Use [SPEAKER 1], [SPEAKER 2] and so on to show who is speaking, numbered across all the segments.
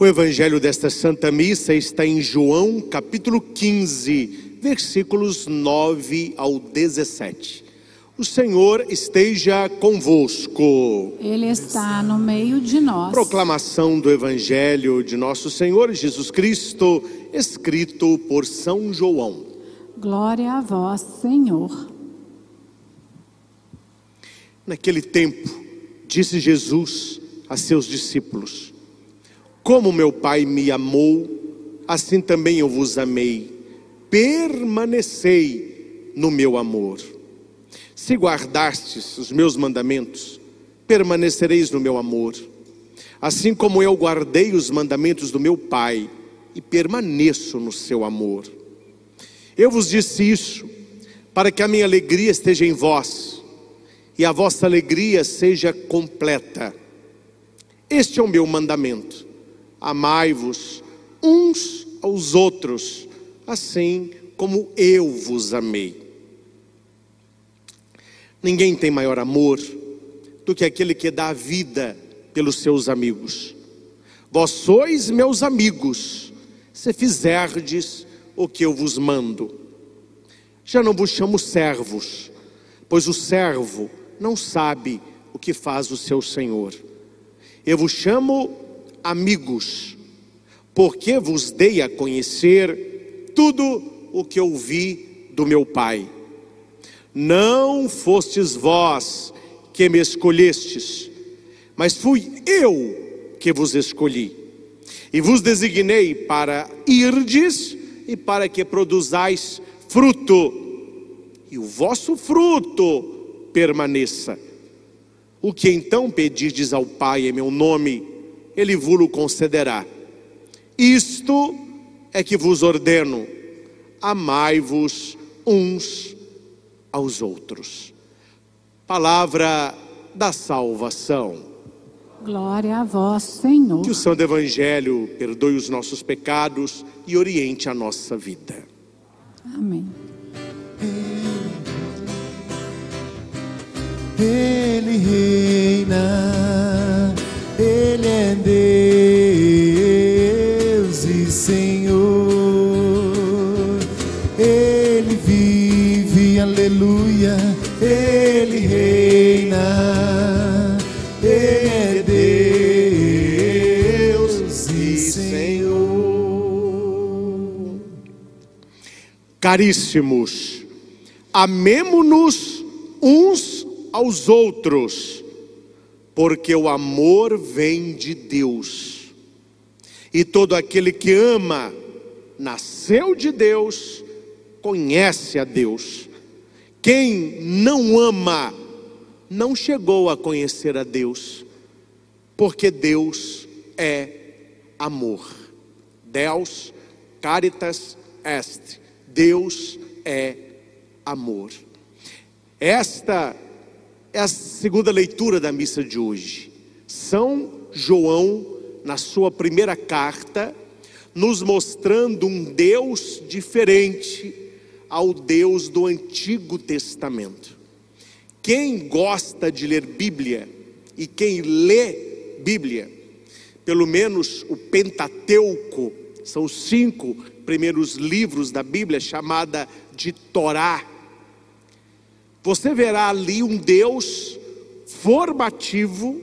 [SPEAKER 1] O evangelho desta Santa Missa está em João, capítulo 15, versículos 9 ao 17. O Senhor esteja convosco.
[SPEAKER 2] Ele está no meio de nós.
[SPEAKER 1] Proclamação do evangelho de nosso Senhor Jesus Cristo, escrito por São João.
[SPEAKER 2] Glória a vós, Senhor.
[SPEAKER 1] Naquele tempo, disse Jesus a seus discípulos: Como meu Pai me amou, assim também eu vos amei. Permanecei no meu amor. Se guardastes os meus mandamentos, permanecereis no meu amor. Assim como eu guardei os mandamentos do meu Pai e permaneço no seu amor. Eu vos disse isso para que a minha alegria esteja em vós e a vossa alegria seja completa. Este é o meu mandamento: amai-vos uns aos outros, assim como eu vos amei. Ninguém tem maior amor do que aquele que dá a vida pelos seus amigos. Vós sois meus amigos, se fizerdes o que eu vos mando. Já não vos chamo servos, pois o servo não sabe o que faz o seu senhor. Eu vos chamo amigos, porque vos dei a conhecer tudo o que ouvi do meu Pai. Não fostes vós que me escolhestes, mas fui eu que vos escolhi. E vos designei para irdes e para que produzais fruto, e o vosso fruto permaneça. O que então pedirdes ao Pai em meu nome, Ele vos concederá. Isto é que vos ordeno: amai-vos uns aos outros. Palavra da salvação.
[SPEAKER 2] Glória a vós, Senhor.
[SPEAKER 1] Que o Santo Evangelho perdoe os nossos pecados e oriente a nossa vida.
[SPEAKER 2] Amém.
[SPEAKER 3] Ele reina, Ele é Deus e Senhor. Ele vive, aleluia. Ele reina, Ele é Deus e Senhor.
[SPEAKER 1] Caríssimos, amemo-nos uns aos outros, porque o amor vem de Deus. E todo aquele que ama, nasceu de Deus, conhece a Deus. Quem não ama, não chegou a conhecer a Deus, porque Deus é amor. Deus caritas est. Deus é amor. Esta é a segunda leitura da missa de hoje. São João, na sua primeira carta, nos mostrando um Deus diferente ao Deus do Antigo Testamento. Quem gosta de ler Bíblia e quem lê Bíblia, pelo menos o Pentateuco, são os cinco primeiros livros da Bíblia, chamada de Torá. Você verá ali um Deus formativo,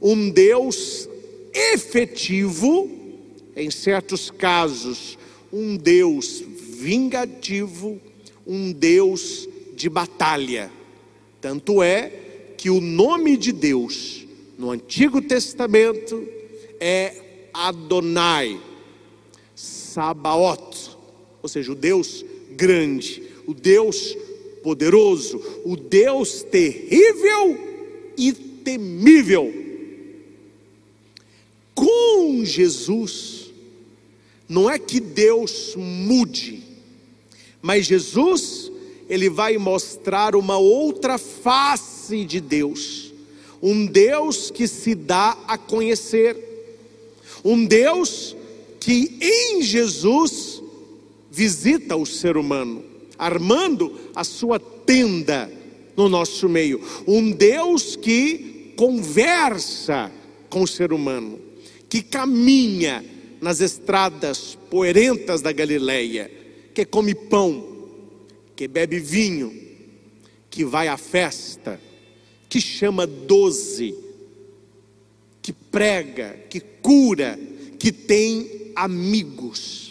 [SPEAKER 1] um Deus efetivo, em certos casos, um Deus vingativo, um Deus de batalha. Tanto é que o nome de Deus no Antigo Testamento é Adonai, Sabaoth, ou seja, o Deus grande, o Deus poderoso, o Deus terrível e temível. Com Jesus, não é que Deus mude, mas Jesus, ele vai mostrar uma outra face de Deus, um Deus que se dá a conhecer, um Deus que em Jesus visita o ser humano, armando a sua tenda no nosso meio. Um Deus que conversa com o ser humano, que caminha nas estradas poerentas da Galileia, que come pão, que bebe vinho, que vai à festa, que chama doze, que prega, que cura, que tem amigos.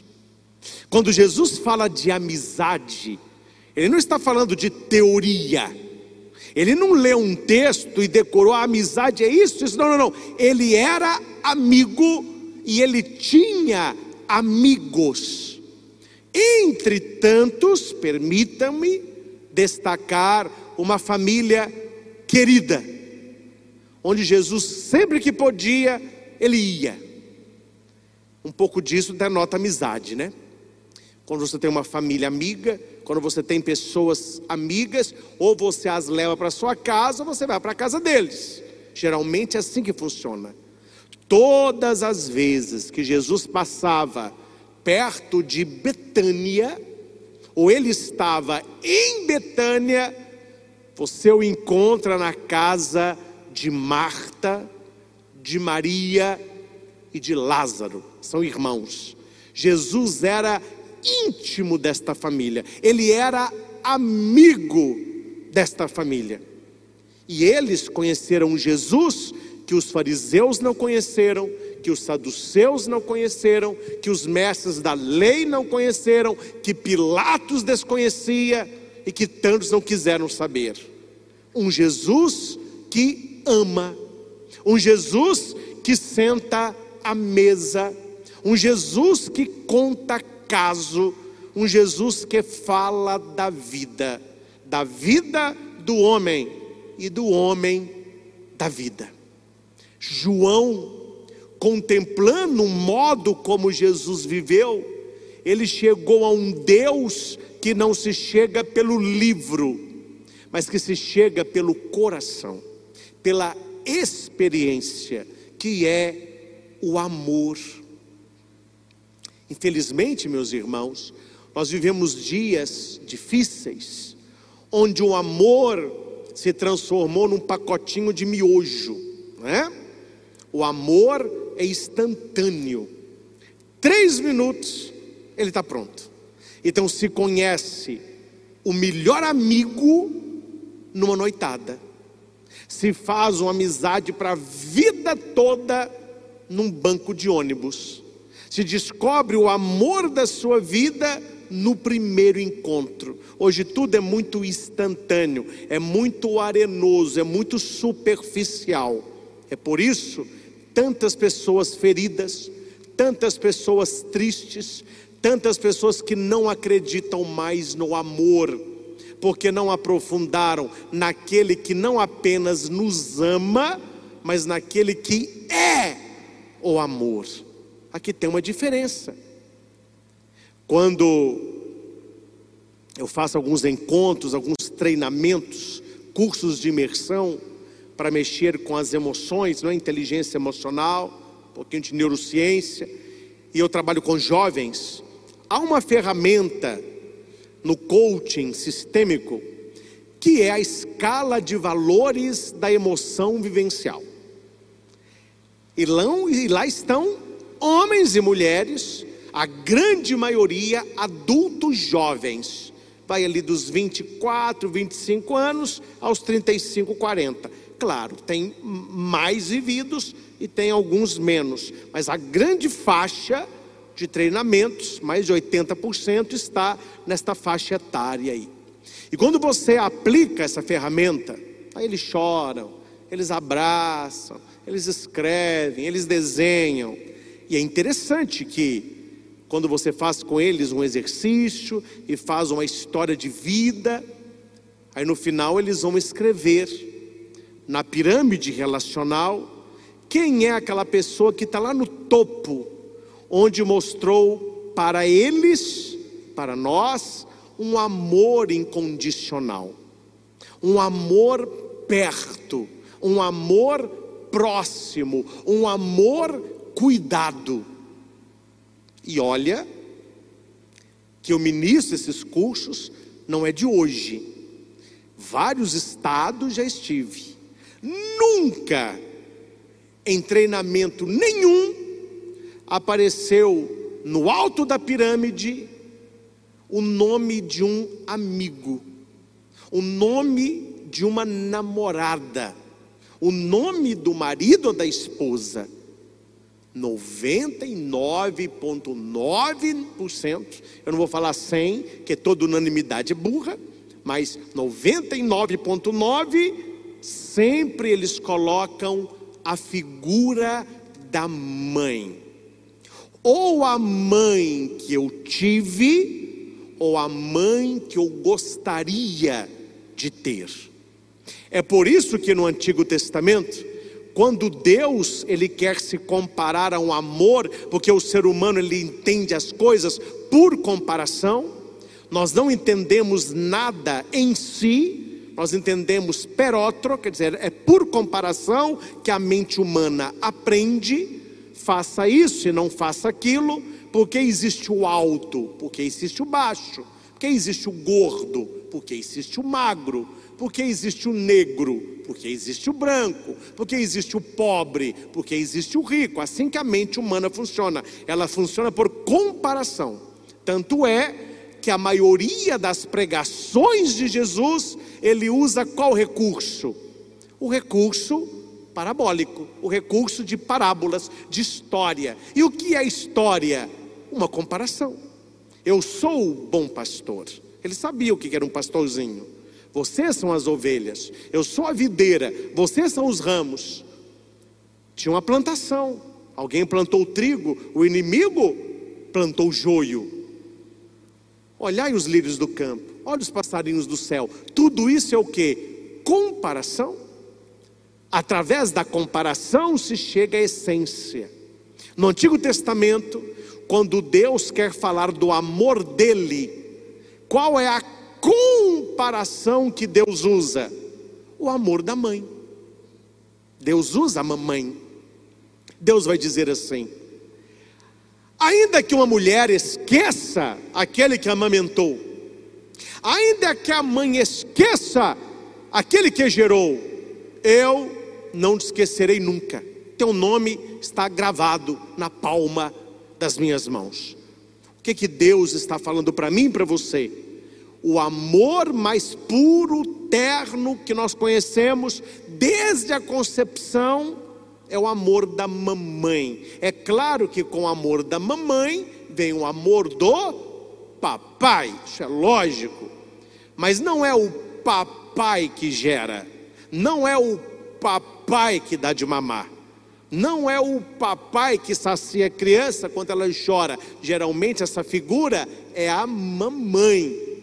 [SPEAKER 1] Quando Jesus fala de amizade, ele não está falando de teoria. Ele não leu um texto e decorou a amizade é isso, isso. Não, não, não. Ele era amigo e ele tinha amigos. Entre tantos, permitam-me destacar uma família querida, onde Jesus sempre que podia, ele ia. Um pouco disso denota amizade, né? Quando você tem uma família amiga, quando você tem pessoas amigas, ou você as leva para sua casa, ou você vai para a casa deles. Geralmente é assim que funciona. Todas as vezes que Jesus passava perto de Betânia, ou ele estava em Betânia, você o encontra na casa de Marta, de Maria e de Lázaro, são irmãos. Jesus era íntimo desta família, ele era amigo desta família. E eles conheceram Jesus que os fariseus não conheceram, que os saduceus não conheceram, que os mestres da lei não conheceram, que Pilatos desconhecia e que tantos não quiseram saber. Um Jesus que ama, um Jesus que senta à mesa, um Jesus que conta caso, um Jesus que fala da vida, da vida do homem e do homem da vida. João, contemplando o modo como Jesus viveu, ele chegou a um Deus que não se chega pelo livro, mas que se chega pelo coração, pela experiência, que é o amor. Infelizmente, meus irmãos, nós vivemos dias difíceis, onde o amor se transformou num pacotinho de miojo, não é? O amor é instantâneo. Três minutos, ele está pronto. Então se conhece o melhor amigo numa noitada. Se faz uma amizade para a vida toda num banco de ônibus. Se descobre o amor da sua vida no primeiro encontro. Hoje tudo é muito instantâneo, é muito arenoso, é muito superficial. É por isso tantas pessoas feridas, tantas pessoas tristes, tantas pessoas que não acreditam mais no amor, porque não aprofundaram naquele que não apenas nos ama, mas naquele que é o amor. Aqui tem uma diferença. Quando eu faço alguns encontros, alguns treinamentos, cursos de imersão, para mexer com as emoções, não é? inteligência emocional, um pouquinho de neurociência, e eu trabalho com jovens. Há uma ferramenta no coaching sistêmico que é a escala de valores da emoção vivencial. E lá, e lá estão homens e mulheres, a grande maioria adultos jovens, vai ali dos 24, 25 anos aos 35, 40 Claro, tem mais vividos e tem alguns menos, mas a grande faixa de treinamentos, mais de 80%, está nesta faixa etária aí. E quando você aplica essa ferramenta, aí eles choram, eles abraçam, eles escrevem, eles desenham. E é interessante que quando você faz com eles um exercício e faz uma história de vida, aí no final eles vão escrever na pirâmide relacional, quem é aquela pessoa que está lá no topo, onde mostrou para eles, para nós, um amor incondicional, um amor perto, um amor próximo, um amor cuidado. E olha, que eu ministro esses cursos não é de hoje. Vários estados já estive. Nunca em treinamento nenhum apareceu no alto da pirâmide o nome de um amigo, o nome de uma namorada, o nome do marido ou da esposa. 99,9%, eu não vou falar 100, que toda unanimidade é burra, mas 99,9% sempre eles colocam a figura da mãe. Ou a mãe que eu tive, ou a mãe que eu gostaria de ter. É por isso que no Antigo Testamento, quando Deus ele quer se comparar a um amor, porque o ser humano ele entende as coisas por comparação, nós não entendemos nada em si, nós entendemos perotro, quer dizer, é por comparação que a mente humana aprende, faça isso e não faça aquilo, porque existe o alto, porque existe o baixo, porque existe o gordo, porque existe o magro, porque existe o negro, porque existe o branco, porque existe o pobre, porque existe o rico. Assim que a mente humana funciona, ela funciona por comparação. Tanto é que a maioria das pregações de Jesus, ele usa qual recurso? O recurso parabólico, o recurso de parábolas, de história. E o que é história? Uma comparação. Eu sou o bom pastor. Ele sabia o que era um pastorzinho. Vocês são as ovelhas, eu sou a videira, vocês são os ramos. Tinha uma plantação. Alguém plantou trigo, o inimigo plantou joio. Olhai os lírios do campo, olha os passarinhos do céu. Tudo isso é o que? Comparação. Através da comparação se chega à essência. No Antigo Testamento, quando Deus quer falar do amor dele, qual é a comparação que Deus usa? O amor da mãe. Deus usa a mamãe. Deus vai dizer assim: ainda que uma mulher esqueça aquele que amamentou, ainda que a mãe esqueça aquele que gerou, eu não te esquecerei nunca. Teu nome está gravado na palma das minhas mãos. O que que Deus está falando para mim e para você? O amor mais puro, terno que nós conhecemos desde a concepção é o amor da mamãe. É claro que com o amor da mamãe vem o amor do papai, isso é lógico. Mas não é o papai que gera, não é o papai que dá de mamar. Não é o papai que sacia a criança quando ela chora. Geralmente essa figura é a mamãe.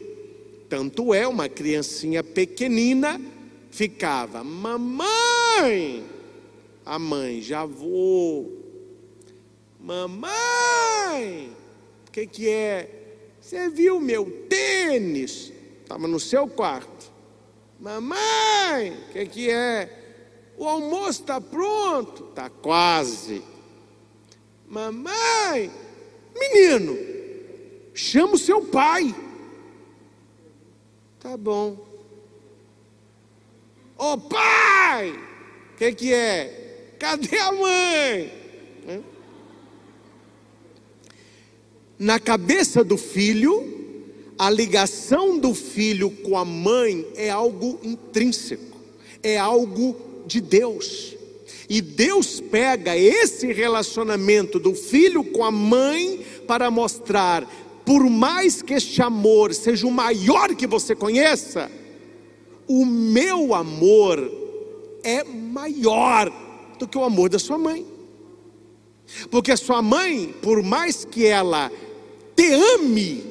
[SPEAKER 1] Tanto é, uma criancinha pequenina ficava, mamãe, a mãe, já vou, mamãe, o que, que é? Você viu meu tênis? Estava no seu quarto. Mamãe, o que, que é? O almoço está pronto? Está quase. Mamãe, menino, chama o seu pai. Tá bom. Ô oh, pai! O que, que é? Cadê a mãe? Na cabeça do filho, a ligação do filho com a mãe é algo intrínseco, é algo de Deus. E Deus pega esse relacionamento do filho com a mãe para mostrar por mais que este amor seja o maior que você conheça, o meu amor é maior do que o amor da sua mãe. Porque a sua mãe, por mais que ela te ame,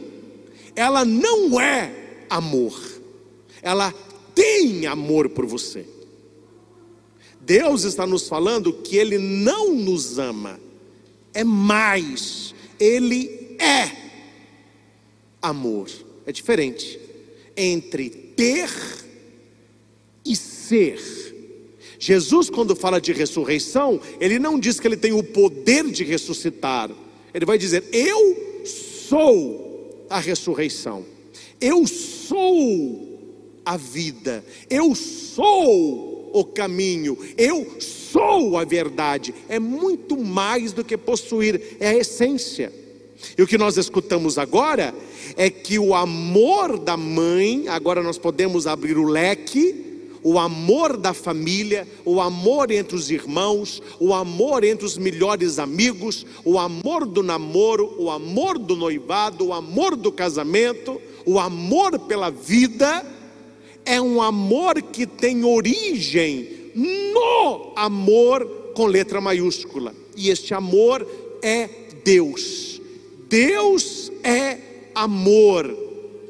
[SPEAKER 1] ela não é amor. Ela tem amor por você. Deus está nos falando que Ele não nos ama, é mais, Ele é amor. É diferente entre ter e ser. Jesus, quando fala de ressurreição, ele não diz que ele tem o poder de ressuscitar. Ele vai dizer: Eu sou a ressurreição. Eu sou a vida. Eu sou o caminho, eu sou a verdade. É muito mais do que possuir, é a essência. E o que nós escutamos agora é que o amor da mãe, agora nós podemos abrir o leque, o amor da família, o amor entre os irmãos, o amor entre os melhores amigos, o amor do namoro, o amor do noivado, o amor do casamento, o amor pela vida, é um amor que tem origem no amor com letra maiúscula. E este amor é Deus. Deus é amor.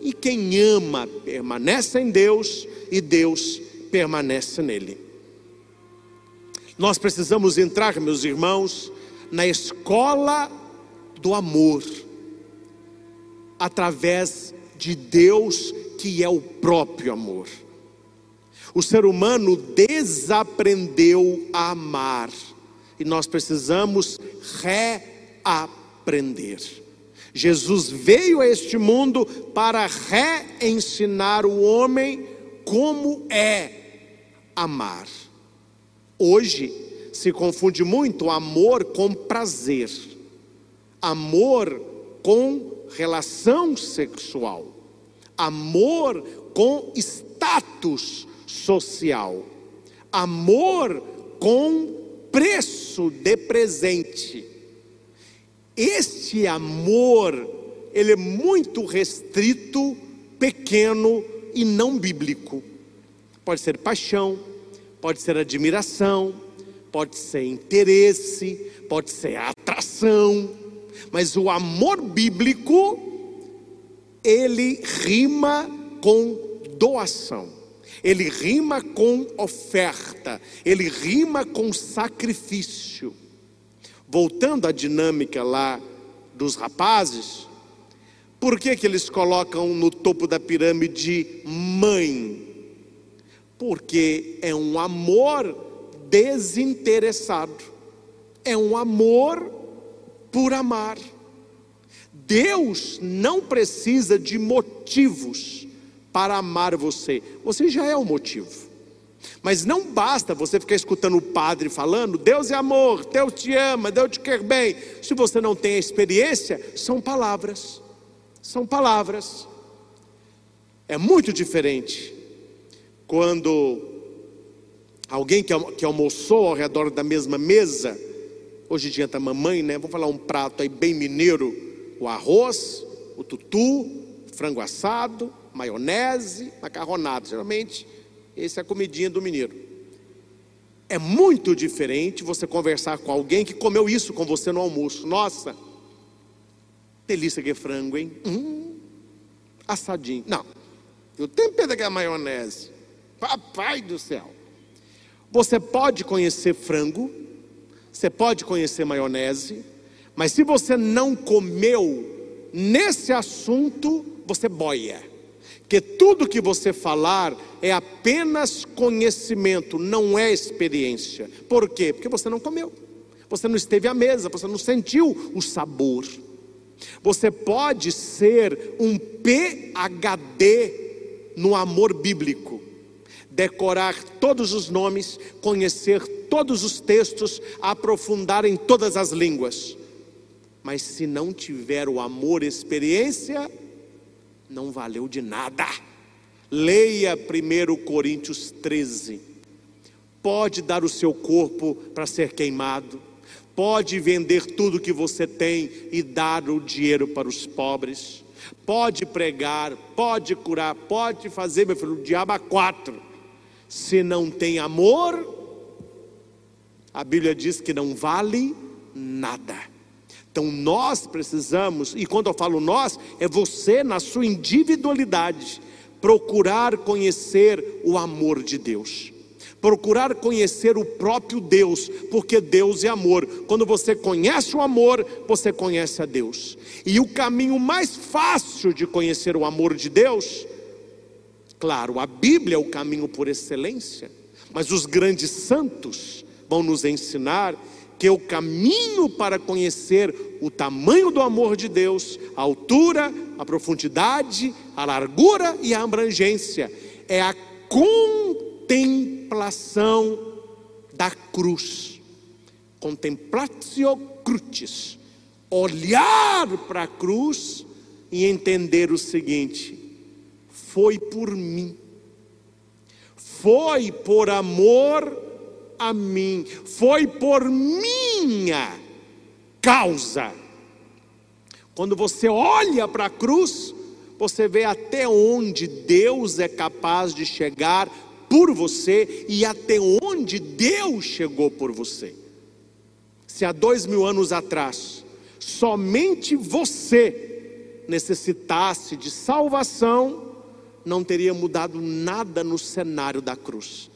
[SPEAKER 1] E quem ama permanece em Deus e Deus permanece nele. Nós precisamos entrar, meus irmãos, na escola do amor, através de Deus, que é o próprio amor. O ser humano desaprendeu a amar, e nós precisamos reaprender. Jesus veio a este mundo para reensinar o homem como é amar. Hoje se confunde muito amor com prazer, amor com relação sexual, amor com status social, amor com preço de presente. Este amor, ele é muito restrito, pequeno e não bíblico. Pode ser paixão, pode ser admiração, pode ser interesse, pode ser atração, mas o amor bíblico ele rima com doação. Ele rima com oferta, ele rima com sacrifício. Voltando à dinâmica lá dos rapazes, por que, que eles colocam no topo da pirâmide mãe? Porque é um amor desinteressado, é um amor por amar. Deus não precisa de motivos para amar você, você já é o motivo. Mas não basta você ficar escutando o padre falando, Deus é amor, Deus te ama, Deus te quer bem. Se você não tem a experiência, são palavras são palavras. É muito diferente quando alguém que almoçou ao redor da mesma mesa, hoje em dia está mamãe, né? Vamos falar um prato aí bem mineiro: o arroz, o tutu, frango assado, maionese, macarronado. Geralmente, essa é a comidinha do mineiro. É muito diferente você conversar com alguém que comeu isso com você no almoço. Nossa, delícia que frango, hein? Hum, assadinho. Não, eu tempero daquela maionese. Papai do céu. Você pode conhecer frango, você pode conhecer maionese, mas se você não comeu nesse assunto, você boia. Que tudo que você falar é apenas conhecimento, não é experiência. Por quê? Porque você não comeu. Você não esteve à mesa, você não sentiu o sabor. Você pode ser um PhD no amor bíblico, decorar todos os nomes, conhecer todos os textos, aprofundar em todas as línguas. Mas se não tiver o amor experiência, não valeu de nada. Leia 1 Coríntios 13. Pode dar o seu corpo para ser queimado Pode vender tudo que você tem e dar o dinheiro para os pobres. Pode pregar, pode curar, pode fazer, meu filho, o diabo a quatro. Se não tem amor, a Bíblia diz que não vale nada. Então nós precisamos, e quando eu falo nós, é você na sua individualidade, procurar conhecer o amor de Deus procurar conhecer o próprio Deus, porque Deus é amor. Quando você conhece o amor, você conhece a Deus. E o caminho mais fácil de conhecer o amor de Deus, claro, a Bíblia é o caminho por excelência, mas os grandes santos vão nos ensinar que o caminho para conhecer o tamanho do amor de Deus, a altura, a profundidade, a largura e a abrangência, é a contemplação da cruz. Contemplatio crucis. Olhar para a cruz e entender o seguinte: foi por mim, foi por amor a mim, foi por minha causa. Quando você olha para a cruz, você vê até onde Deus é capaz de chegar por você e até onde Deus chegou por você. Se há dois mil anos atrás, somente você necessitasse de salvação, não teria mudado nada no cenário da cruz.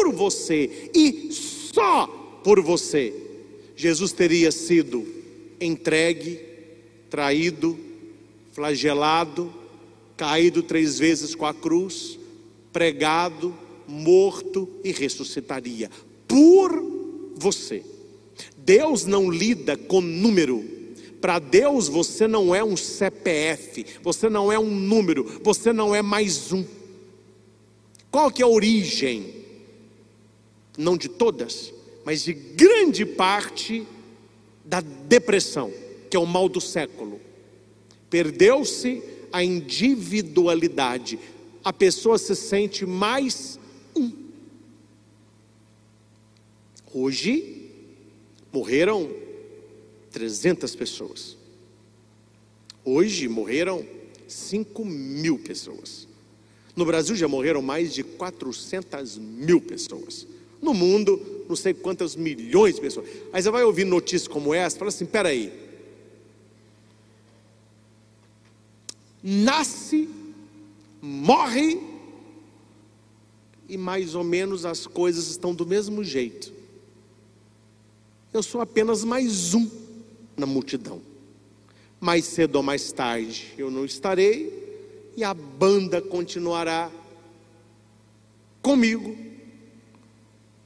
[SPEAKER 1] Por você e só por você, Jesus teria sido entregue, traído, flagelado, caído três vezes com a cruz, pregado, morto e ressuscitaria por você. Deus não lida com número. Para Deus você não é um CPF, você não é um número, você não é mais um. Qual que é a origem? Não de todas, mas de grande parte da depressão, que é o mal do século. Perdeu-se a individualidade. A pessoa se sente mais um. Hoje morreram 300 pessoas. Hoje morreram 5 mil pessoas. No Brasil já morreram mais de 400 mil pessoas. No mundo, não sei quantas milhões de pessoas. Aí você vai ouvir notícias como essa, fala assim: peraí, nasce, morre e mais ou menos as coisas estão do mesmo jeito. Eu sou apenas mais um na multidão. Mais cedo ou mais tarde eu não estarei e a banda continuará comigo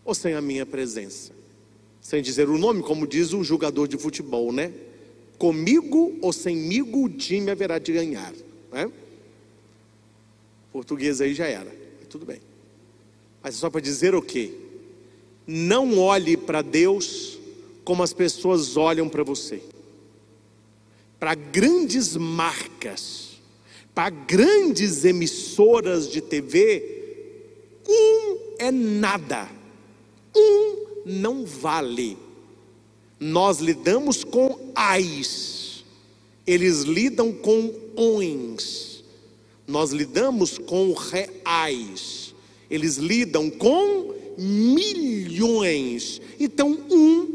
[SPEAKER 1] ou sem a minha presença. Sem dizer o nome, como diz o jogador de futebol, né? Comigo ou semigo o time haverá de ganhar. Né? Português aí já era, tudo bem. Mas só para dizer o quê? Não olhe para Deus como as pessoas olham para você. Para grandes marcas, para grandes emissoras de TV, um é nada, um não vale. Nós lidamos com ais, eles lidam com ons. Nós lidamos com reais, eles lidam com milhões. Então, um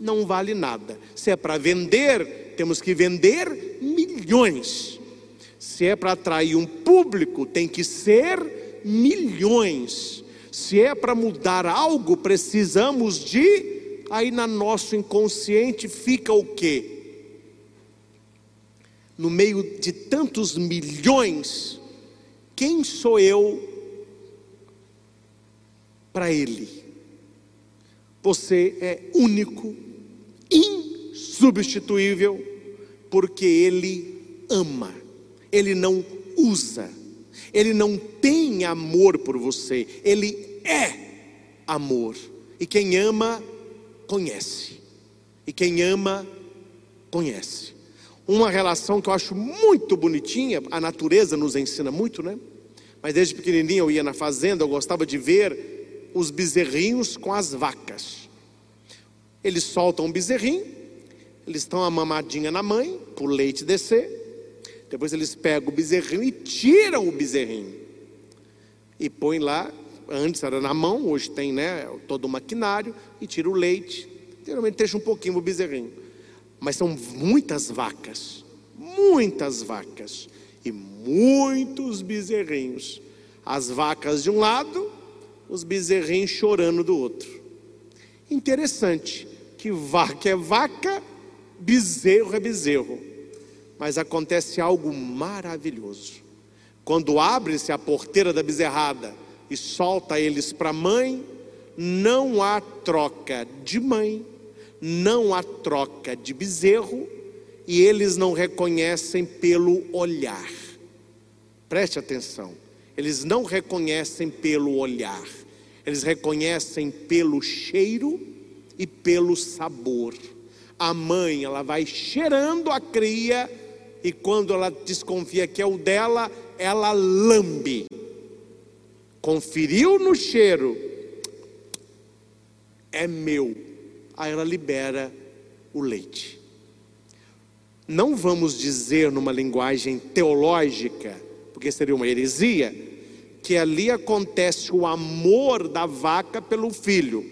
[SPEAKER 1] não vale nada. Se é para vender, temos que vender milhões. Se é para atrair um público, tem que ser milhões. Se é para mudar algo, precisamos de aí na nosso inconsciente fica o quê? No meio de tantos milhões, quem sou eu para Ele? Você é único, insubstituível, porque Ele ama, Ele não usa, Ele não tem amor por você, Ele é amor. E quem ama, conhece. E quem ama, conhece. Uma relação que eu acho muito bonitinha, a natureza nos ensina muito, né? Mas desde pequenininho eu ia na fazenda, eu gostava de ver os bezerrinhos com as vacas. Eles soltam um bezerrinho, eles estão a mamadinha na mãe, para o leite descer. Depois eles pegam o bezerrinho e tiram o bezerrinho. E põem lá antes era na mão, hoje tem né, todo o maquinário, e tira o leite. Geralmente deixa um pouquinho o bezerrinho. Mas são muitas vacas, muitas vacas e muitos bezerrinhos. As vacas de um lado, os bezerrinhos chorando do outro. Interessante que vaca é vaca, bezerro é bezerro. Mas acontece algo maravilhoso. Quando abre-se a porteira da bezerrada e solta eles para a mãe, não há troca de mãe, não há troca de bezerro, e eles não reconhecem pelo olhar. Preste atenção. eles não reconhecem pelo olhar, eles reconhecem pelo cheiro e pelo sabor. A mãe, ela vai cheirando a cria e quando ela desconfia que é o dela, ela lambe. Conferiu no cheiro, é meu. Aí ela libera o leite. Não vamos dizer numa linguagem teológica, porque seria uma heresia, que ali acontece o amor da vaca pelo filho.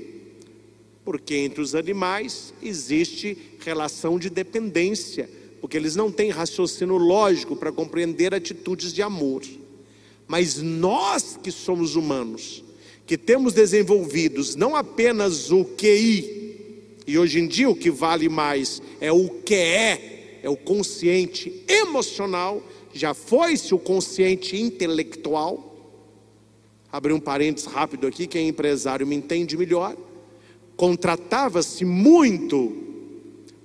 [SPEAKER 1] Porque entre os animais existe relação de dependência, porque eles não têm raciocínio lógico para compreender atitudes de amor. Mas nós que somos humanos, que temos desenvolvidos não apenas o QI, e hoje em dia o que vale mais é o que é, é o consciente emocional, já foi-se o consciente intelectual. Abri um parênteses rápido aqui, quem é empresário me entende melhor. Contratava-se muito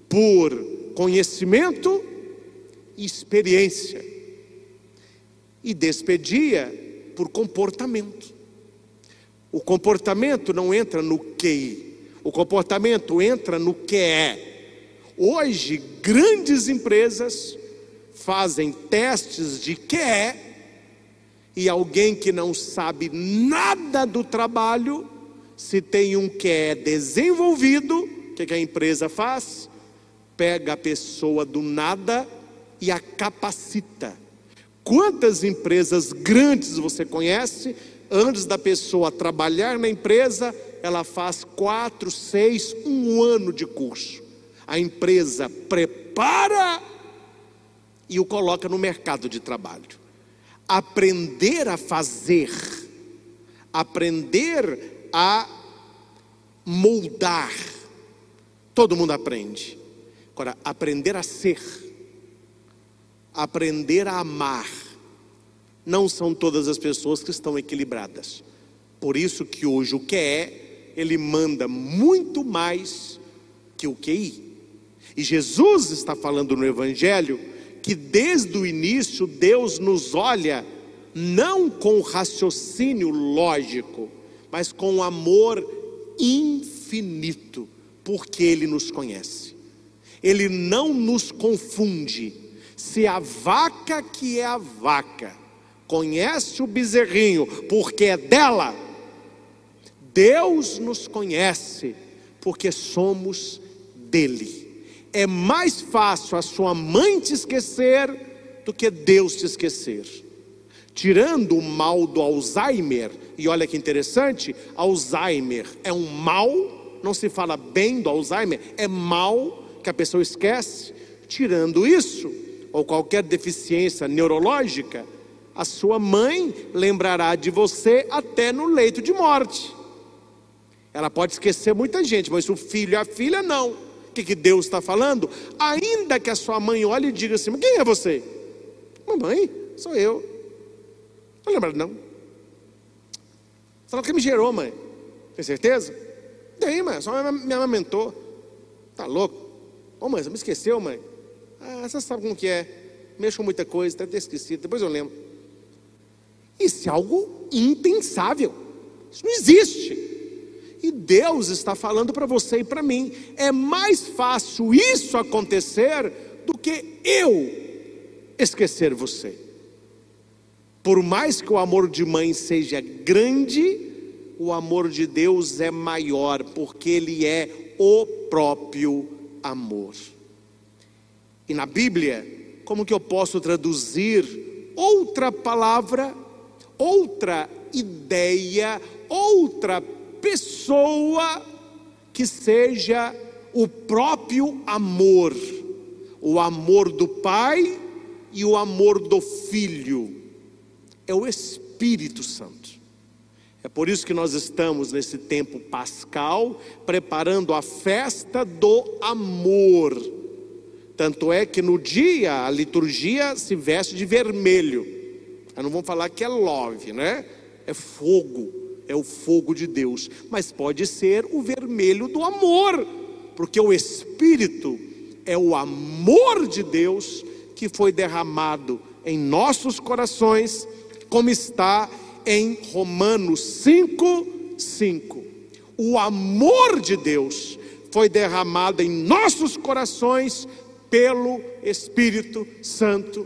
[SPEAKER 1] por conhecimento e experiência, e despedia por comportamento. O comportamento não entra no QI, o comportamento entra no que é. Hoje, grandes empresas fazem testes de que é, e alguém que não sabe nada do trabalho, se tem um que é desenvolvido, o que, que a empresa faz? Pega a pessoa do nada e a capacita. Quantas empresas grandes você conhece antes da pessoa trabalhar na empresa, ela faz quatro, seis, um ano de curso. A empresa prepara e o coloca no mercado de trabalho. Aprender a fazer, aprender a moldar, todo mundo aprende. Agora, aprender a ser, aprender a amar, não são todas as pessoas que estão equilibradas. Por isso que hoje o que é, ele manda muito mais que o QI. E Jesus está falando no Evangelho que desde o início Deus nos olha não com raciocínio lógico, mas com amor infinito, porque Ele nos conhece. Ele não nos confunde. Se a vaca que é a vaca conhece o bezerrinho porque é dela, Deus nos conhece porque somos dele. É mais fácil a sua mãe te esquecer do que Deus te esquecer. Tirando o mal do Alzheimer, e olha que interessante, Alzheimer é um mal, não se fala bem do Alzheimer, é mal que a pessoa esquece. Tirando isso, ou qualquer deficiência neurológica, a sua mãe lembrará de você até no leito de morte. Ela pode esquecer muita gente, mas o filho e a filha não. O que, que Deus está falando? Ainda que a sua mãe olhe e diga assim: quem é você? Mamãe, sou eu. Não lembra, não. Você que me gerou, mãe. Tem certeza? Tem, mãe. Só me amamentou. Tá louco? Ô, mãe, você me esqueceu, mãe? Ah, você sabe como que é. Mexo muita coisa, até ter esquecido. Depois eu lembro. Isso é algo impensável. Isso não existe. E Deus está falando para você e para mim: é mais fácil isso acontecer do que eu esquecer você. Por mais que o amor de mãe seja grande, o amor de Deus é maior, porque Ele é o próprio amor. E na Bíblia, como que eu posso traduzir outra palavra outra ideia, outra pessoa que seja o próprio amor, o amor do Pai e o amor do Filho, é o Espírito Santo. É por isso que nós estamos nesse tempo pascal, preparando a festa do amor. Tanto é que no dia a liturgia se veste de vermelho. Nós não vamos falar que é love, né? É fogo, é o fogo de Deus. Mas pode ser o vermelho do amor, porque o Espírito é o amor de Deus que foi derramado em nossos corações como está em Romanos 5, 5. O amor de Deus foi derramado em nossos corações pelo Espírito Santo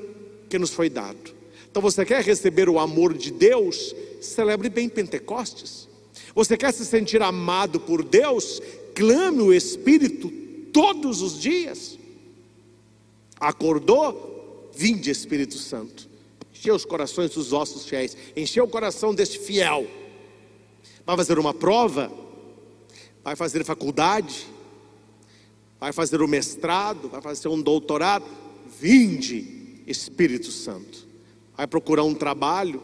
[SPEAKER 1] que nos foi dado. Então você quer receber o amor de Deus? Celebre bem Pentecostes. Você quer se sentir amado por Deus? Clame o Espírito todos os dias. Acordou? Vinde Espírito Santo. Encheu os corações dos ossos fiéis. Encheu o coração deste fiel. Vai fazer uma prova? Vai fazer faculdade? Vai fazer o mestrado? Vai fazer um doutorado? Vinde Espírito Santo vai procurar um trabalho,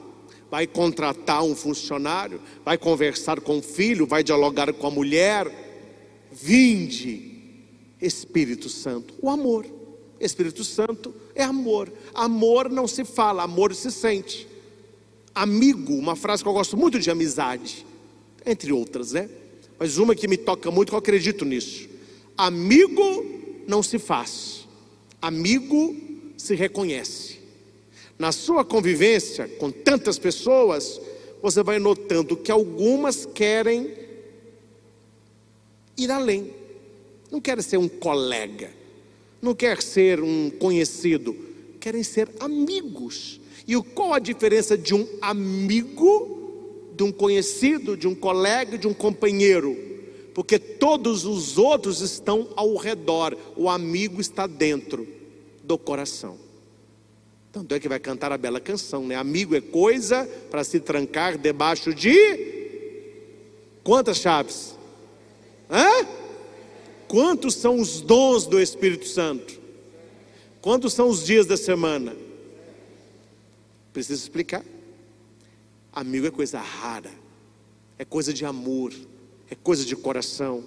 [SPEAKER 1] vai contratar um funcionário, vai conversar com o filho, vai dialogar com a mulher. Vinde, Espírito Santo, o amor. Espírito Santo é amor. Amor não se fala, amor se sente. Amigo, uma frase que eu gosto muito de amizade, entre outras, né? Mas uma que me toca muito, que eu acredito nisso. Amigo não se faz, amigo se reconhece. Na sua convivência com tantas pessoas, você vai notando que algumas querem ir além. Não querem ser um colega, não quer ser um conhecido, querem ser amigos. E qual a diferença de um amigo, de um conhecido, de um colega, de um companheiro? Porque todos os outros estão ao redor, o amigo está dentro do coração. Tanto é que vai cantar a bela canção, né? Amigo é coisa para se trancar debaixo de quantas chaves? Hã? Quantos são os dons do Espírito Santo? Quantos são os dias da semana? Preciso explicar. Amigo é coisa rara, é coisa de amor, é coisa de coração.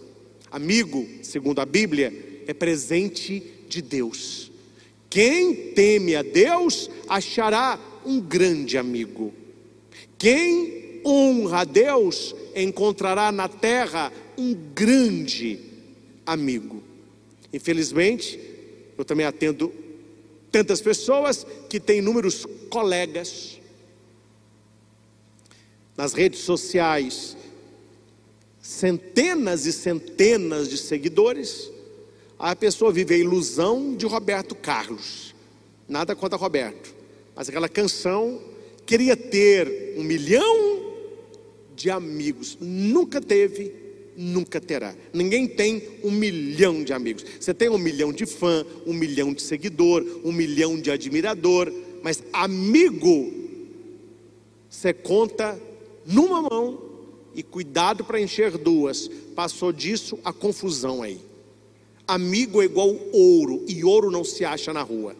[SPEAKER 1] Amigo, segundo a Bíblia, é presente de Deus. Quem teme a Deus achará um grande amigo. Quem honra a Deus encontrará na terra um grande amigo. Infelizmente, eu também atendo tantas pessoas que têm inúmeros colegas nas redes sociais, centenas e centenas de seguidores a pessoa vive a ilusão de Roberto Carlos. Nada contra Roberto, mas aquela canção queria ter um milhão de amigos. Nunca teve, nunca terá. Ninguém tem um milhão de amigos. Você tem um milhão de fã, um milhão de seguidor, um milhão de admirador, mas amigo você conta numa mão e cuidado para encher duas. Passou disso a confusão aí. Amigo é igual ouro, e ouro não se acha na rua.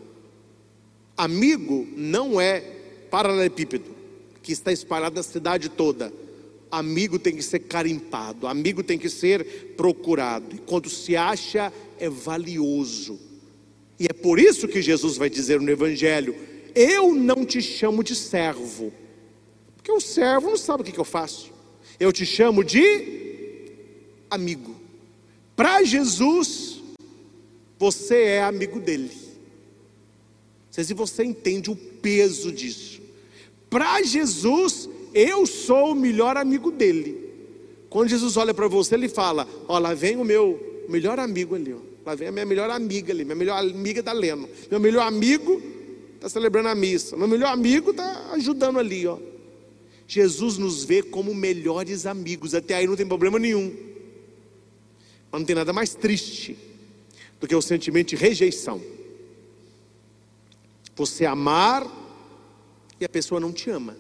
[SPEAKER 1] Amigo não é paralelepípedo, que está espalhado na cidade toda. Amigo tem que ser carimpado, amigo tem que ser procurado. E quando se acha, é valioso. E é por isso que Jesus vai dizer no Evangelho: Eu não te chamo de servo, porque o servo não sabe o que eu faço. Eu te chamo de amigo. Para Jesus, você é amigo dele. Não sei se você entende o peso disso. Para Jesus, eu sou o melhor amigo dele. Quando Jesus olha para você, ele fala: Ó, lá vem o meu melhor amigo ali, ó. lá vem a minha melhor amiga ali, minha melhor amiga da Leno. Meu melhor amigo está celebrando a missa. Meu melhor amigo está ajudando ali, ó. Jesus nos vê como melhores amigos. Até aí não tem problema nenhum. Mas não tem nada mais triste do que o sentimento de rejeição. Você amar e a pessoa não te ama.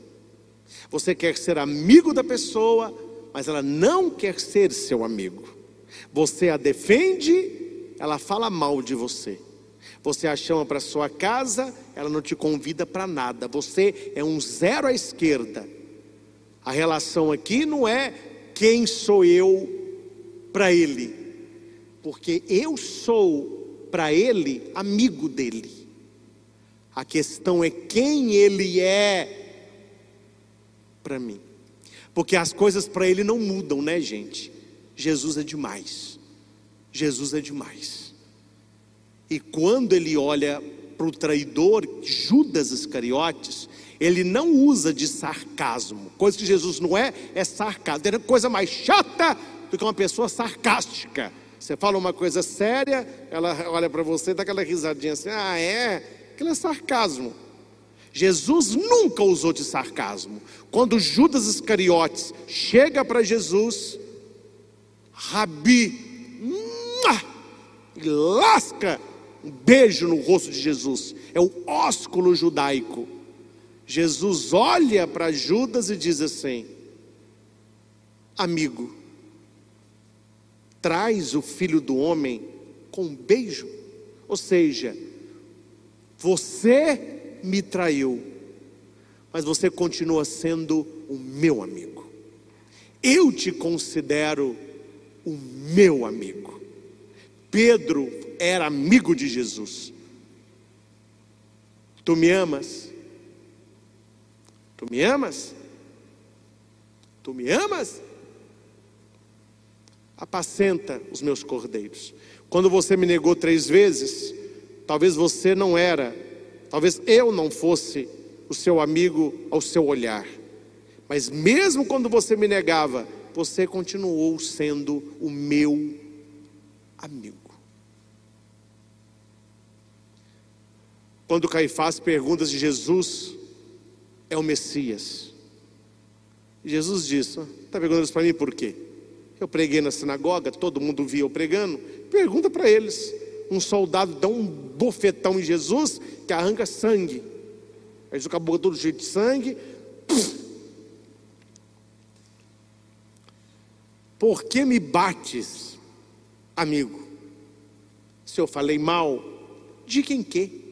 [SPEAKER 1] Você quer ser amigo da pessoa, mas ela não quer ser seu amigo. Você a defende, ela fala mal de você. Você a chama para sua casa, ela não te convida para nada. Você é um zero à esquerda. A relação aqui não é quem sou eu para ele porque eu sou para ele amigo dele. A questão é quem ele é para mim. Porque as coisas para ele não mudam, né, gente? Jesus é demais. Jesus é demais. E quando ele olha para o traidor Judas Iscariotes, ele não usa de sarcasmo. Coisa que Jesus não é, é sarcasmo. Tem coisa mais chata do que uma pessoa sarcástica. Você fala uma coisa séria, ela olha para você e dá aquela risadinha assim: ah, é? Aquilo é sarcasmo. Jesus nunca usou de sarcasmo. Quando Judas Iscariotes chega para Jesus, Rabi, e lasca um beijo no rosto de Jesus. É o ósculo judaico. Jesus olha para Judas e diz assim: Amigo, traz o filho do homem com um beijo. Ou seja, você me traiu, mas você continua sendo o meu amigo. Eu te considero o meu amigo. Pedro era amigo de Jesus. Tu me amas? Tu me amas? Tu me amas? Apacenta os meus cordeiros. Quando você me negou três vezes, talvez você não era, talvez eu não fosse o seu amigo ao seu olhar. Mas mesmo quando você me negava, você continuou sendo o meu amigo. Quando Caifás pergunta se Jesus é o Messias, Jesus disse: Está perguntando isso para mim por quê? Eu preguei na sinagoga, todo mundo via eu pregando. Pergunta para eles. Um soldado dá um bofetão em Jesus que arranca sangue. Aí Jesus acabou todo cheio de sangue. Por que me bates, amigo? Se eu falei mal, de quem que?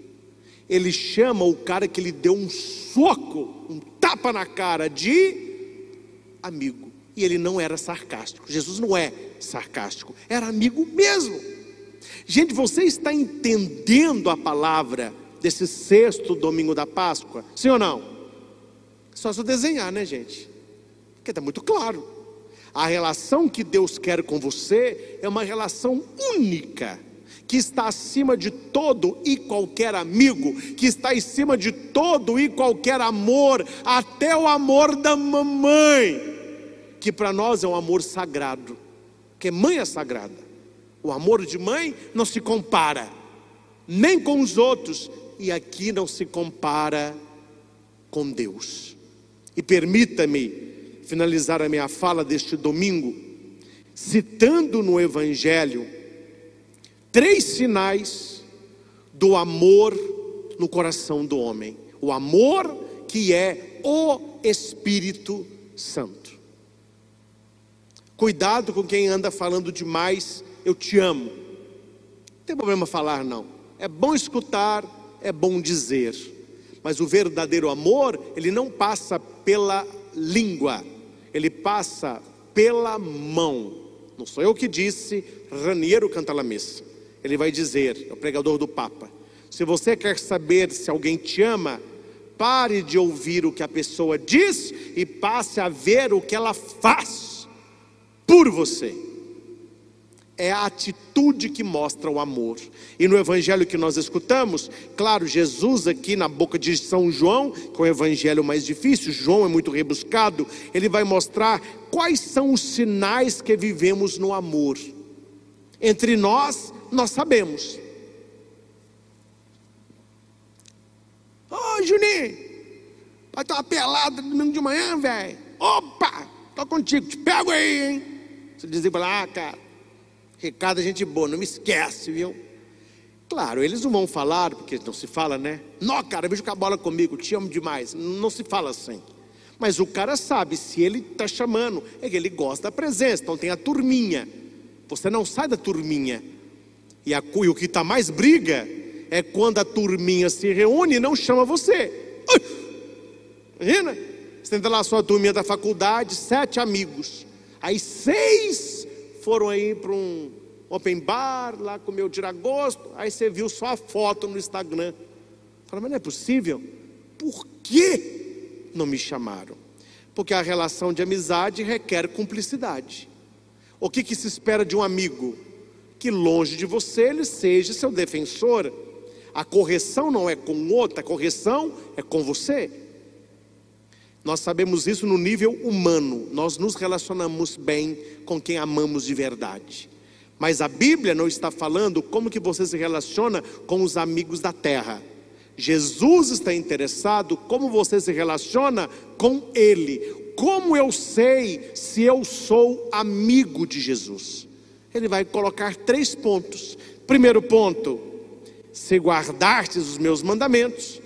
[SPEAKER 1] Ele chama o cara que lhe deu um soco, um tapa na cara de amigo. E ele não era sarcástico. Jesus não é sarcástico, era amigo mesmo. Gente, você está entendendo a palavra desse sexto domingo da Páscoa? Sim ou não? Só se desenhar, né, gente? Porque está muito claro. A relação que Deus quer com você é uma relação única, que está acima de todo e qualquer amigo, que está acima de todo e qualquer amor, até o amor da mamãe que para nós é um amor sagrado, que mãe é sagrada. O amor de mãe não se compara, nem com os outros, e aqui não se compara com Deus. E permita-me finalizar a minha fala deste domingo, citando no Evangelho três sinais do amor no coração do homem: o amor que é o Espírito Santo. Cuidado com quem anda falando demais, eu te amo. Não tem problema falar, não. É bom escutar, é bom dizer. Mas o verdadeiro amor, ele não passa pela língua, ele passa pela mão. Não sou eu que disse, Raniero Cantalamessa. Ele vai dizer, é o pregador do Papa. Se você quer saber se alguém te ama, pare de ouvir o que a pessoa diz e passe a ver o que ela faz por você. É a atitude que mostra o amor. E no evangelho que nós escutamos, claro, Jesus aqui na boca de São João, que é o evangelho mais difícil, João é muito rebuscado, ele vai mostrar quais são os sinais que vivemos no amor. Entre nós, nós sabemos. Ô oh, Juninho, vai estar uma pelada domingo de manhã, velho. Opa, tô contigo, te pego aí, hein? Você dizia ah, cara, recado a gente boa, não me esquece, viu? Claro, eles não vão falar, porque não se fala, né? Não, cara, veja com a bola comigo, te amo demais. Não se fala assim. Mas o cara sabe, se ele está chamando, é que ele gosta da presença, então tem a turminha. Você não sai da turminha. E, a, e o que está mais briga é quando a turminha se reúne e não chama você. Imagina? Você entra lá a sua turminha da faculdade, sete amigos. Aí seis foram aí para um open bar, lá comer o tiragosto. Aí você viu só a foto no Instagram. Fala, mas não é possível? Por que não me chamaram? Porque a relação de amizade requer cumplicidade. O que, que se espera de um amigo? Que longe de você ele seja seu defensor. A correção não é com outra, a correção é com você. Nós sabemos isso no nível humano, nós nos relacionamos bem com quem amamos de verdade. Mas a Bíblia não está falando como que você se relaciona com os amigos da terra. Jesus está interessado como você se relaciona com ele. Como eu sei se eu sou amigo de Jesus? Ele vai colocar três pontos. Primeiro ponto: se guardastes os meus mandamentos,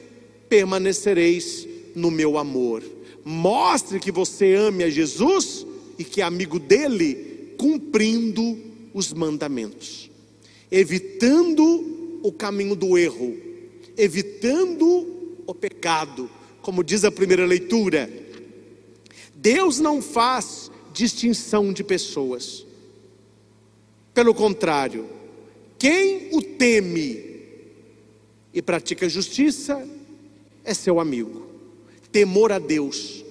[SPEAKER 1] permanecereis no meu amor. Mostre que você ame a Jesus e que é amigo dele, cumprindo os mandamentos, evitando o caminho do erro, evitando o pecado, como diz a primeira leitura. Deus não faz distinção de pessoas. Pelo contrário, quem o teme e pratica justiça é seu amigo. Temor a Deus,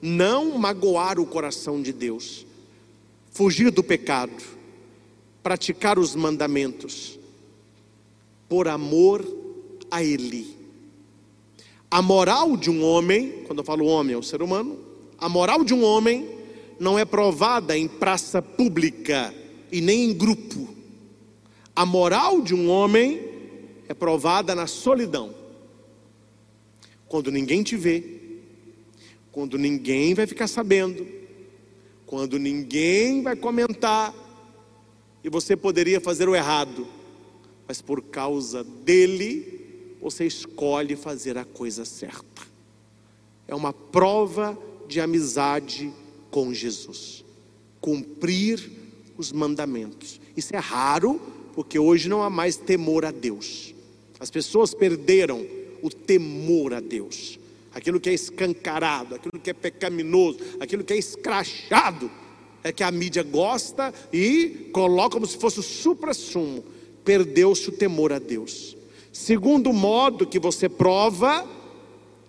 [SPEAKER 1] não magoar o coração de Deus, fugir do pecado, praticar os mandamentos, por amor a Ele. A moral de um homem, quando eu falo homem, é o ser humano, a moral de um homem não é provada em praça pública e nem em grupo. A moral de um homem é provada na solidão. Quando ninguém te vê, quando ninguém vai ficar sabendo, quando ninguém vai comentar, e você poderia fazer o errado, mas por causa dele, você escolhe fazer a coisa certa. É uma prova de amizade com Jesus. Cumprir os mandamentos. Isso é raro, porque hoje não há mais temor a Deus. As pessoas perderam o temor a Deus. Aquilo que é escancarado, aquilo que é pecaminoso, aquilo que é escrachado, é que a mídia gosta e coloca como se fosse o supra-sumo. Perdeu-se o temor a Deus. Segundo modo que você prova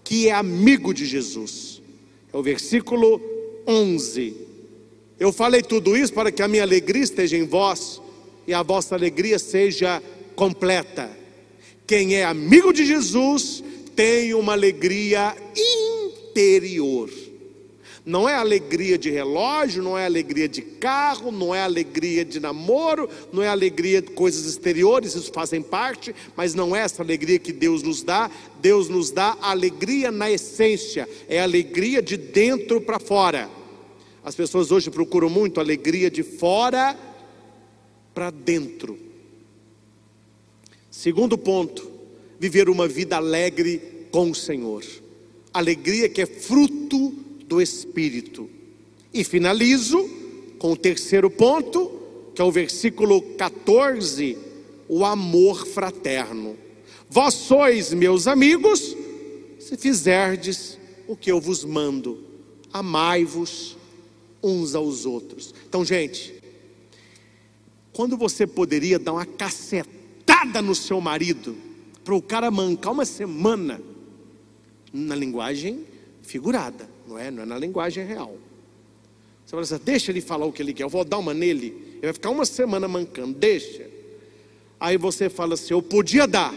[SPEAKER 1] que é amigo de Jesus, é o versículo 11 eu falei tudo isso para que a minha alegria esteja em vós e a vossa alegria seja completa. Quem é amigo de Jesus tem uma alegria interior. Não é alegria de relógio, não é alegria de carro, não é alegria de namoro, não é alegria de coisas exteriores, isso fazem parte, mas não é essa alegria que Deus nos dá. Deus nos dá alegria na essência, é alegria de dentro para fora. As pessoas hoje procuram muito alegria de fora para dentro. Segundo ponto, viver uma vida alegre com o Senhor. Alegria que é fruto do Espírito. E finalizo com o terceiro ponto, que é o versículo 14, o amor fraterno. Vós sois meus amigos, se fizerdes o que eu vos mando. Amai-vos uns aos outros. Então, gente, quando você poderia dar uma cacetada no seu marido, para o cara mancar uma semana, na linguagem figurada, não é? Não é na linguagem real. Você fala assim, deixa ele falar o que ele quer, eu vou dar uma nele, ele vai ficar uma semana mancando, deixa. Aí você fala assim, eu podia dar,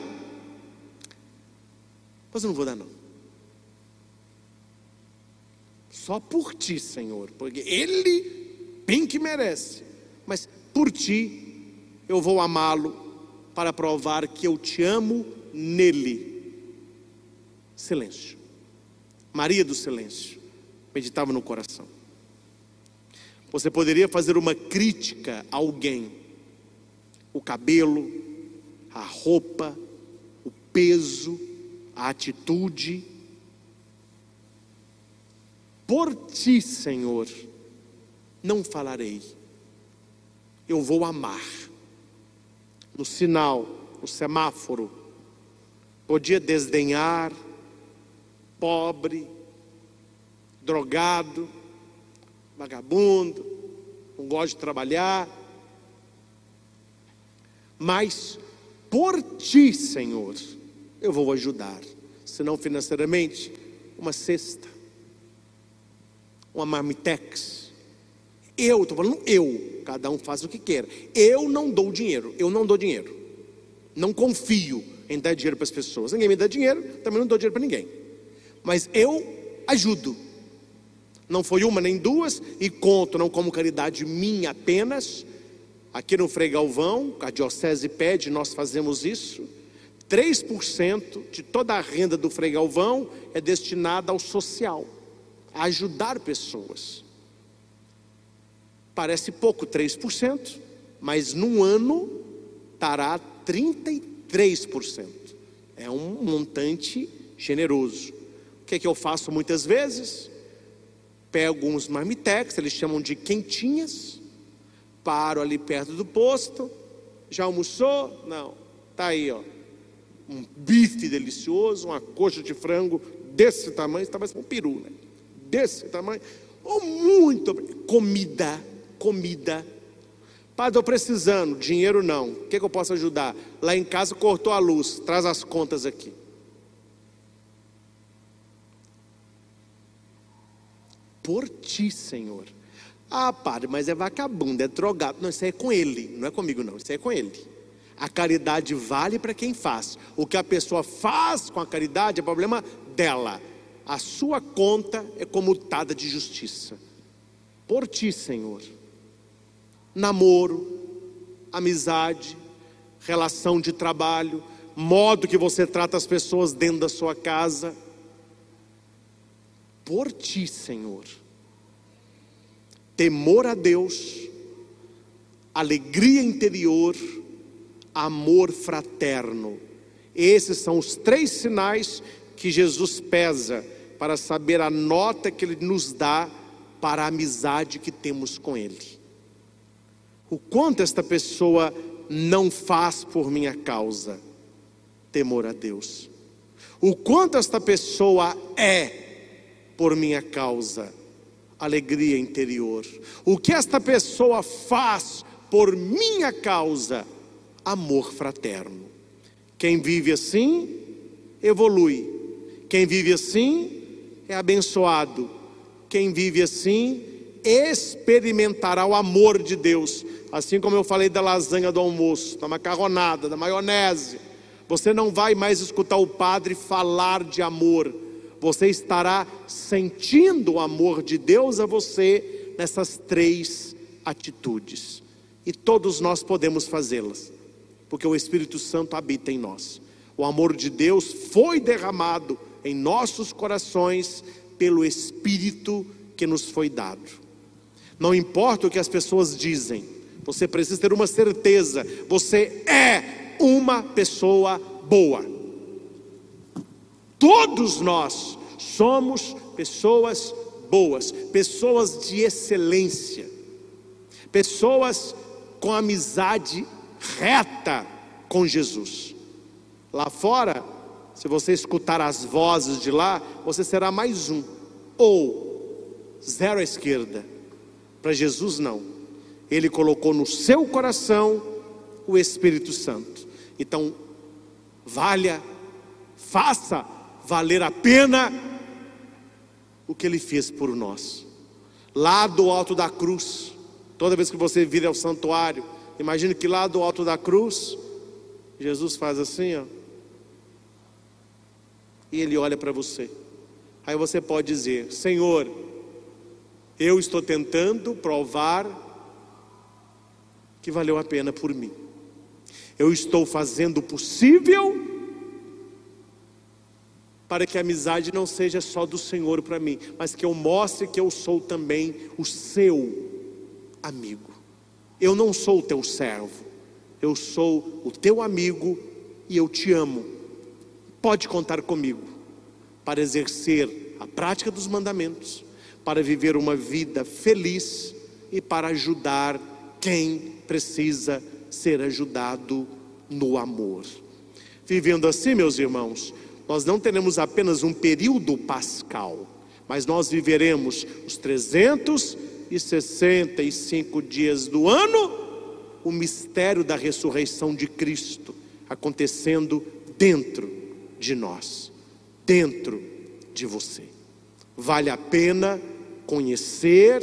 [SPEAKER 1] mas eu não vou dar não. Só por ti, Senhor, porque Ele bem que merece, mas por ti eu vou amá-lo para provar que eu te amo nele. Silêncio. Maria do silêncio meditava no coração. Você poderia fazer uma crítica a alguém, o cabelo, a roupa, o peso, a atitude, por ti, Senhor, não falarei, eu vou amar. No sinal, no semáforo, podia desdenhar, pobre, drogado, vagabundo, não gosta de trabalhar, mas por ti, Senhor, eu vou ajudar, se não financeiramente, uma cesta uma marmitex. Eu, estou falando eu, cada um faz o que quer. Eu não dou dinheiro, eu não dou dinheiro. Não confio em dar dinheiro para as pessoas. Ninguém me dá dinheiro, também não dou dinheiro para ninguém. Mas eu ajudo. Não foi uma nem duas, e conto não como caridade minha apenas. Aqui no Frei Galvão, a Diocese pede, nós fazemos isso. 3% de toda a renda do Frei Galvão é destinada ao social, a ajudar pessoas. Parece pouco, 3%, mas num ano estará 33%. É um montante generoso. O que é que eu faço muitas vezes? Pego uns marmitex, eles chamam de quentinhas, paro ali perto do posto. Já almoçou? Não. Tá aí, ó. Um bife delicioso, uma coxa de frango desse tamanho, está mais um peru, né? Desse tamanho. Ou muito comida, comida. Pai, estou precisando, dinheiro não. O que, que eu posso ajudar? Lá em casa cortou a luz, traz as contas aqui. por ti, Senhor. Ah, padre, mas é vagabundo, é drogado. Não, isso aí é com ele, não é comigo, não. Isso aí é com ele. A caridade vale para quem faz. O que a pessoa faz com a caridade é problema dela. A sua conta é comutada de justiça. Por ti, Senhor. Namoro, amizade, relação de trabalho, modo que você trata as pessoas dentro da sua casa por ti, Senhor. Temor a Deus, alegria interior, amor fraterno. Esses são os três sinais que Jesus pesa para saber a nota que Ele nos dá para a amizade que temos com Ele. O quanto esta pessoa não faz por minha causa, temor a Deus. O quanto esta pessoa é por minha causa, alegria interior. O que esta pessoa faz por minha causa, amor fraterno. Quem vive assim, evolui. Quem vive assim, é abençoado. Quem vive assim, experimentará o amor de Deus. Assim como eu falei da lasanha do almoço, da macarronada, da maionese. Você não vai mais escutar o padre falar de amor você estará sentindo o amor de Deus a você nessas três atitudes. E todos nós podemos fazê-las, porque o Espírito Santo habita em nós. O amor de Deus foi derramado em nossos corações pelo Espírito que nos foi dado. Não importa o que as pessoas dizem, você precisa ter uma certeza: você é uma pessoa boa. Todos nós somos pessoas boas, pessoas de excelência, pessoas com amizade reta com Jesus. Lá fora, se você escutar as vozes de lá, você será mais um, ou zero à esquerda. Para Jesus, não. Ele colocou no seu coração o Espírito Santo. Então, valha, faça valer a pena o que ele fez por nós. Lá do alto da cruz, toda vez que você vir ao santuário, imagine que lá do alto da cruz, Jesus faz assim, ó. E ele olha para você. Aí você pode dizer: Senhor, eu estou tentando provar que valeu a pena por mim. Eu estou fazendo o possível para que a amizade não seja só do Senhor para mim, mas que eu mostre que eu sou também o seu amigo. Eu não sou o teu servo, eu sou o teu amigo e eu te amo. Pode contar comigo para exercer a prática dos mandamentos, para viver uma vida feliz e para ajudar quem precisa ser ajudado no amor. Vivendo assim, meus irmãos, nós não teremos apenas um período pascal, mas nós viveremos os 365 dias do ano, o mistério da ressurreição de Cristo acontecendo dentro de nós, dentro de você. Vale a pena conhecer,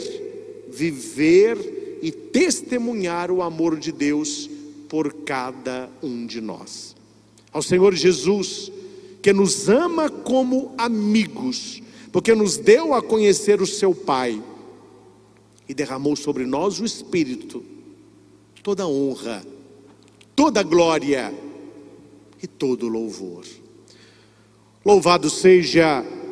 [SPEAKER 1] viver e testemunhar o amor de Deus por cada um de nós. ao Senhor Jesus, que nos ama como amigos, porque nos deu a conhecer o seu Pai e derramou sobre nós o Espírito, toda honra, toda glória e todo louvor. Louvado seja